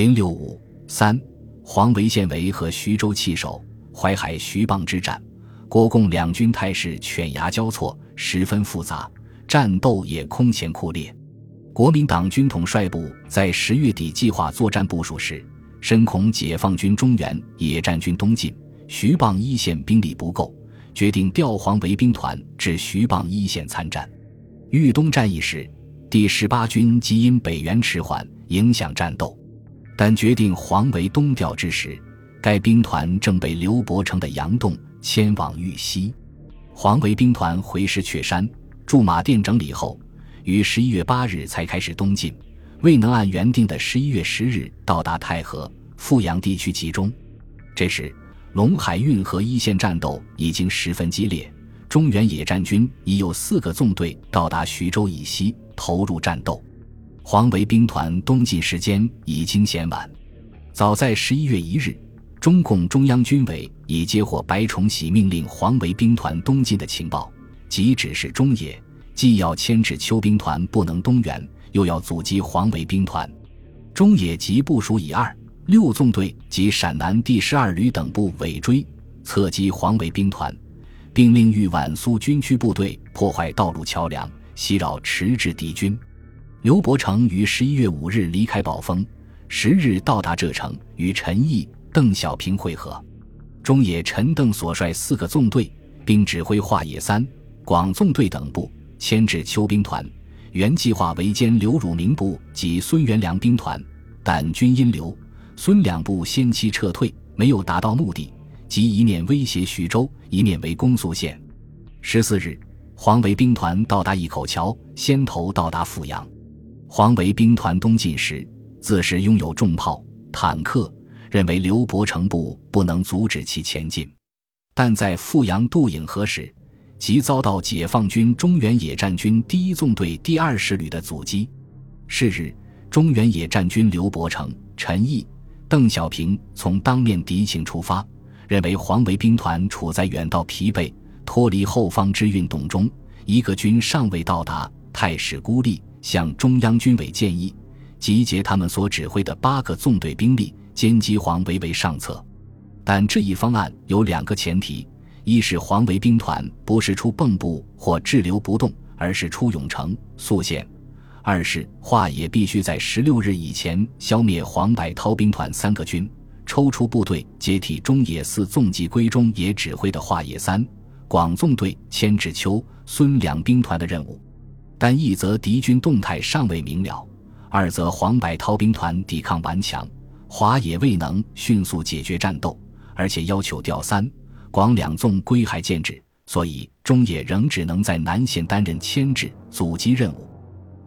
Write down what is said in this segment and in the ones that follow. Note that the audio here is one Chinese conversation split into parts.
零六五三，黄维县为和徐州弃守淮海徐蚌之战，国共两军态势犬牙交错，十分复杂，战斗也空前酷烈。国民党军统帅部在十月底计划作战部署时，深恐解放军中原野战军东进，徐蚌一线兵力不够，决定调黄维兵团至徐蚌一线参战。豫东战役时，第十八军即因北援迟缓，影响战斗。但决定黄维东调之时，该兵团正被刘伯承的杨栋迁往豫西。黄维兵团回师雀山驻马店整理后。于十一月八日才开始东进，未能按原定的十一月十日到达太和、阜阳地区集中。这时，陇海运河一线战斗已经十分激烈，中原野战军已有四个纵队到达徐州以西投入战斗。黄维兵团东进时间已经嫌晚。早在十一月一日，中共中央军委已接获白崇禧命令黄维兵团东进的情报，即指示中野。既要牵制邱兵团不能东援，又要阻击黄维兵团，中野即部署以二六纵队及陕南第十二旅等部尾追，侧击黄维兵团，并令豫皖苏军区部队破坏道路桥梁，袭扰迟滞敌军。刘伯承于十一月五日离开宝丰，十日到达浙城，与陈毅、邓小平会合。中野陈邓所率四个纵队，并指挥华野三广纵队等部。牵制邱兵团，原计划围歼刘汝明部及孙元良兵团，但均因刘、孙两部先期撤退，没有达到目的，即一面威胁徐州，一面围攻宿县。十四日，黄维兵团到达一口桥，先头到达阜阳。黄维兵团东进时，自是拥有重炮、坦克，认为刘伯承部不能阻止其前进，但在阜阳渡引河时。即遭到解放军中原野战军第一纵队第二十旅的阻击。是日，中原野战军刘伯承、陈毅、邓小平从当面敌情出发，认为黄维兵团处在远道疲惫、脱离后方之运动中，一个军尚未到达，态势孤立，向中央军委建议集结他们所指挥的八个纵队兵力，歼击黄维为上策。但这一方案有两个前提。一是黄维兵团不是出蚌埠或滞留不动，而是出永城、宿县；二是华野必须在十六日以前消灭黄百韬兵团三个军，抽出部队接替中野四纵及归中野指挥的华野三广纵队牵制秋、孙两兵团的任务。但一则敌军动态尚未明了，二则黄百韬兵团抵抗顽强，华野未能迅速解决战斗，而且要求调三。广两纵归海建制，所以中野仍只能在南线担任牵制阻击任务。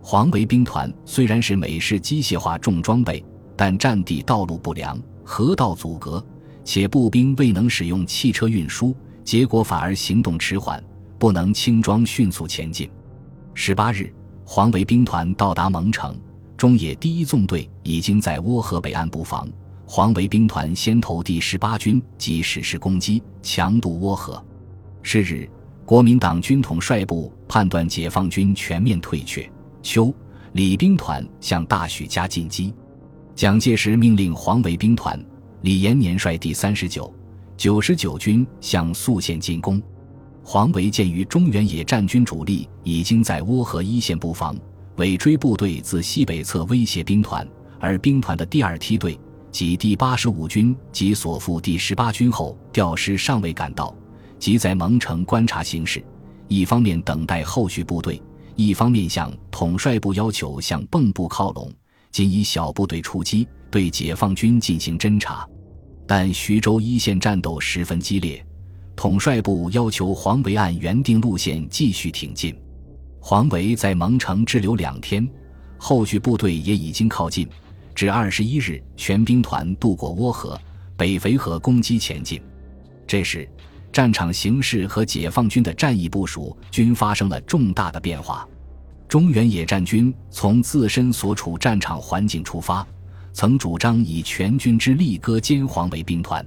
黄维兵团虽然是美式机械化重装备，但战地道路不良，河道阻隔，且步兵未能使用汽车运输，结果反而行动迟缓，不能轻装迅速前进。十八日，黄维兵团到达蒙城，中野第一纵队已经在涡河北岸布防。黄维兵团先头第十八军即实施攻击，强渡涡河。是日，国民党军统帅部判断解放军全面退却，邱、李兵团向大许家进击。蒋介石命令黄维兵团李延年率第三十九、九十九军向宿县进攻。黄维鉴于中原野战军主力已经在涡河一线布防，尾追部队自西北侧威胁兵团，而兵团的第二梯队。即第八十五军及所附第十八军后调师尚未赶到，即在蒙城观察形势，一方面等待后续部队，一方面向统帅部要求向蚌埠靠拢，仅以小部队出击，对解放军进行侦察。但徐州一线战斗十分激烈，统帅部要求黄维按原定路线继续挺进。黄维在蒙城滞留两天，后续部队也已经靠近。至二十一日，全兵团渡过涡河，北淝河攻击前进。这时，战场形势和解放军的战役部署均发生了重大的变化。中原野战军从自身所处战场环境出发，曾主张以全军之力割歼黄维兵团，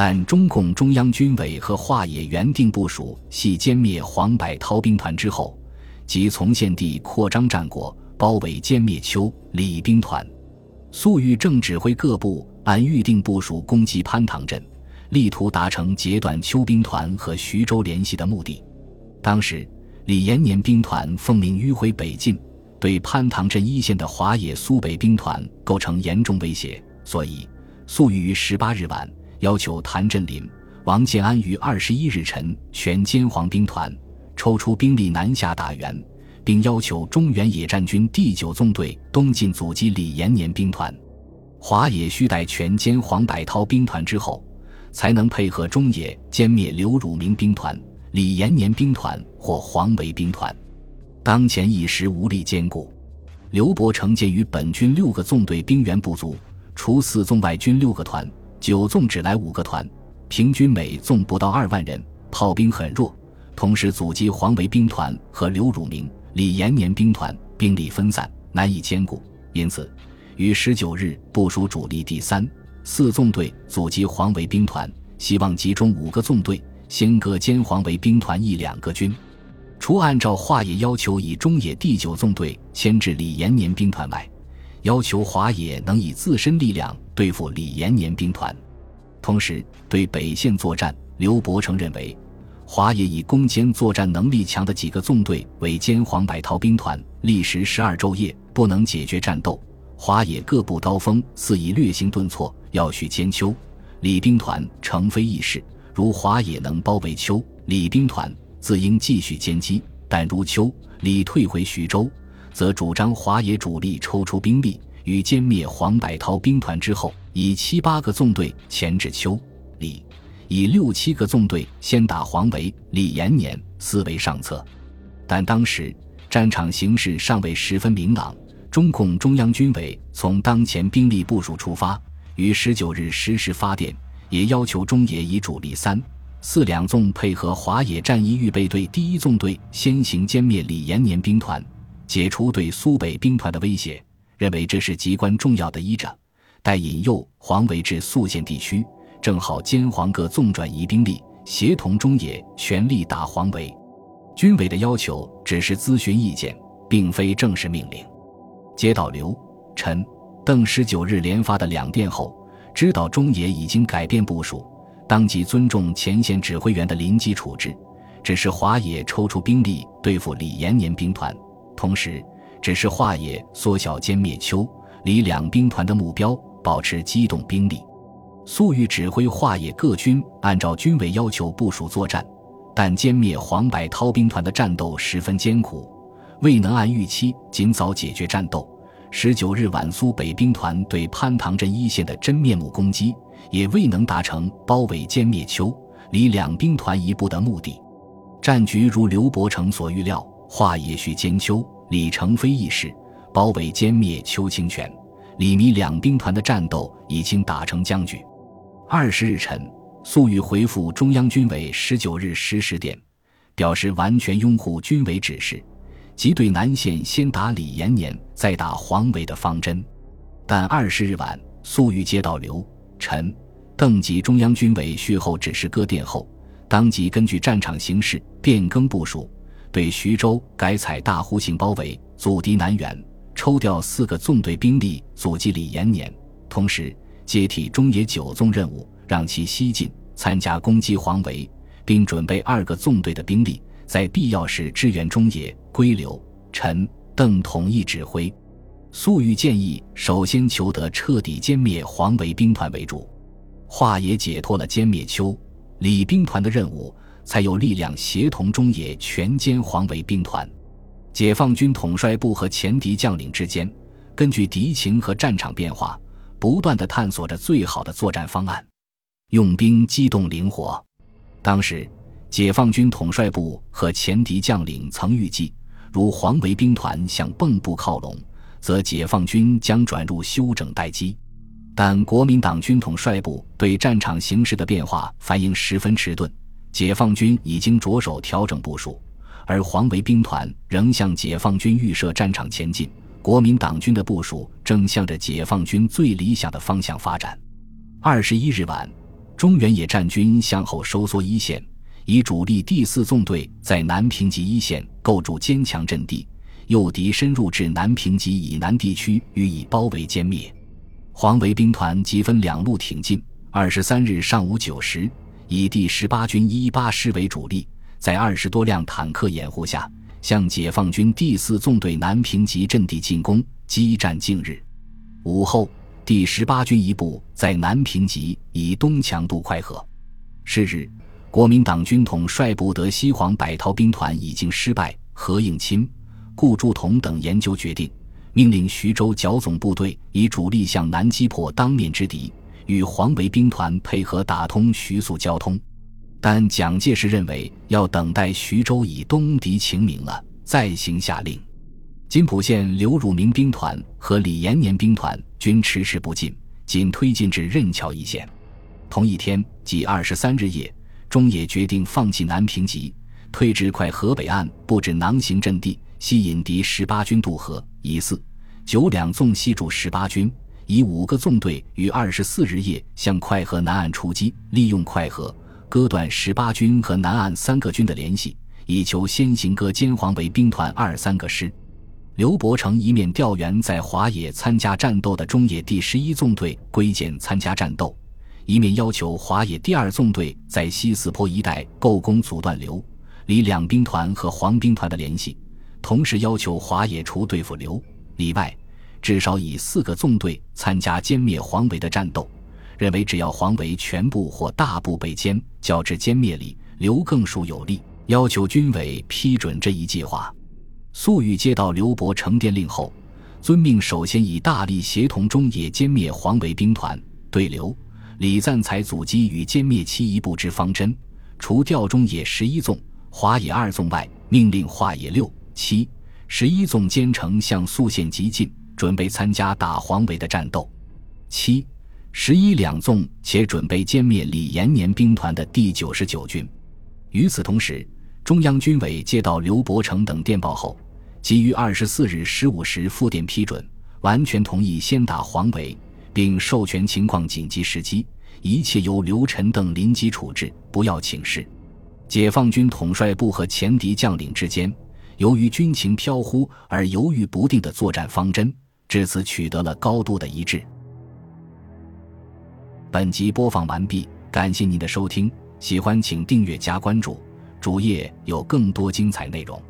但中共中央军委和华野原定部署系歼灭黄百韬兵团之后，即从现地扩张战果，包围歼灭邱、李兵团。粟裕正指挥各部按预定部署攻击潘塘镇，力图达成截断邱兵团和徐州联系的目的。当时，李延年兵团奉命迂回北进，对潘塘镇一线的华野苏北兵团构成严重威胁，所以粟裕于十八日晚要求谭震林、王建安于二十一日晨全歼黄兵团，抽出兵力南下打援。并要求中原野战军第九纵队东进阻击李延年兵团，华野需待全歼黄百韬兵团之后，才能配合中野歼灭刘汝明兵团、李延年兵团或黄维兵团。当前一时无力兼顾，刘伯承鉴于本军六个纵队兵员不足，除四纵外军六个团，九纵只来五个团，平均每纵不到二万人，炮兵很弱，同时阻击黄维兵团和刘汝明。李延年兵团兵力分散，难以兼顾，因此于十九日部署主力第三、四纵队阻击黄维兵团，希望集中五个纵队先割歼黄维兵团一两个军。除按照华野要求以中野第九纵队牵制李延年兵团外，要求华野能以自身力量对付李延年兵团。同时，对北线作战，刘伯承认为。华野以攻坚作战能力强的几个纵队为歼黄百韬兵团，历时十二昼夜不能解决战斗。华野各部刀锋似已略行顿挫，要续兼丘。李兵团成非易事。如华野能包围丘李兵团，自应继续歼击；但如丘李退回徐州，则主张华野主力抽出兵力，于歼灭黄百韬兵团之后，以七八个纵队前至丘李。以六七个纵队先打黄维、李延年，思为上策。但当时战场形势尚未十分明朗。中共中央军委从当前兵力部署出发，于十九日十时发电，也要求中野以主力三、四两纵配合华野战役预备队第一纵队先行歼灭李延年兵团，解除对苏北兵团的威胁。认为这是极关重要的一仗，待引诱黄维至宿县地区。正好兼黄各纵转移兵力，协同中野全力打黄维。军委的要求只是咨询意见，并非正式命令。接到刘、陈、邓十九日连发的两电后，知道中野已经改变部署，当即尊重前线指挥员的临机处置，只是华野抽出兵力对付李延年兵团，同时只是华野缩小歼灭邱、李两兵团的目标，保持机动兵力。粟裕指挥华野各军按照军委要求部署作战，但歼灭黄百韬兵团的战斗十分艰苦，未能按预期尽早解决战斗。十九日晚，苏北兵团对潘塘镇一线的真面目攻击，也未能达成包围歼灭邱、李两兵团一部的目的。战局如刘伯承所预料，华野需歼邱、李成非一事，包围歼灭邱清泉、李弥两兵团的战斗已经打成僵局。二十日晨，粟裕回复中央军委十九日十时电，表示完全拥护军委指示，即对南线先打李延年，再打黄维的方针。但二十日晚，粟裕接到刘、陈、邓及中央军委续后指示各电后，当即根据战场形势变更部署，对徐州改采大弧形包围，阻敌南援，抽调四个纵队兵力阻击李延年，同时。接替中野九纵任务，让其西进参加攻击黄维，并准备二个纵队的兵力，在必要时支援中野。归刘、陈、邓统一指挥。粟裕建议，首先求得彻底歼灭黄维兵团为主，华野解脱了歼灭邱、李兵团的任务，才有力量协同中野全歼黄维兵团。解放军统帅部和前敌将领之间，根据敌情和战场变化。不断的探索着最好的作战方案，用兵机动灵活。当时，解放军统帅部和前敌将领曾预计，如黄维兵团向蚌埠靠拢，则解放军将转入休整待机。但国民党军统帅部对战场形势的变化反应十分迟钝，解放军已经着手调整部署，而黄维兵团仍向解放军预设战场前进。国民党军的部署正向着解放军最理想的方向发展。二十一日晚，中原野战军向后收缩一线，以主力第四纵队在南平集一线构筑坚强阵地，诱敌深入至南平集以南地区，予以包围歼灭。黄维兵团即分两路挺进。二十三日上午九时，以第十八军一八师为主力，在二十多辆坦克掩护下，向解放军第四纵队南平集阵地进攻，激战近日。午后，第十八军一部在南平集以东强渡快河。是日，国民党军统帅部德西黄百韬兵团已经失败。何应钦、顾祝同等研究决定，命令徐州剿总部队以主力向南击破当面之敌，与黄维兵团配合打通徐宿交通。但蒋介石认为要等待徐州以东敌情明了再行下令。金浦县刘汝明兵团和李延年兵团均迟迟不进，仅推进至任桥一线。同一天，即二十三日夜，中野决定放弃南平集，退至快河北岸布置囊形阵地，吸引敌十八军渡河。以四、九两纵系驻十八军，以五个纵队于二十四日夜向快河南岸出击，利用快河割断十八军和南岸三个军的联系，以求先行割歼黄维兵团二三个师。刘伯承一面调员在华野参加战斗的中野第十一纵队归建参加战斗，一面要求华野第二纵队在西四坡一带构攻阻断刘、李两兵团和黄兵团的联系，同时要求华野除对付刘、李外，至少以四个纵队参加歼灭黄维的战斗。认为只要黄维全部或大部被歼，较之歼灭李、刘更属有利，要求军委批准这一计划。粟裕接到刘伯承电令后，遵命首先以大力协同中野歼灭黄维兵团，对刘、李赞才阻击与歼灭其一部之方针。除调中野十一纵、华野二纵外，命令华野六、七、十一纵兼程向宿县急进，准备参加打黄维的战斗。七、十一两纵且准备歼灭李延年兵团的第九十九军。与此同时，中央军委接到刘伯承等电报后。即于二十四日十五时复电批准，完全同意先打黄维，并授权情况紧急时机，一切由刘晨等临机处置，不要请示。解放军统帅部和前敌将领之间，由于军情飘忽而犹豫不定的作战方针，至此取得了高度的一致。本集播放完毕，感谢您的收听，喜欢请订阅加关注，主页有更多精彩内容。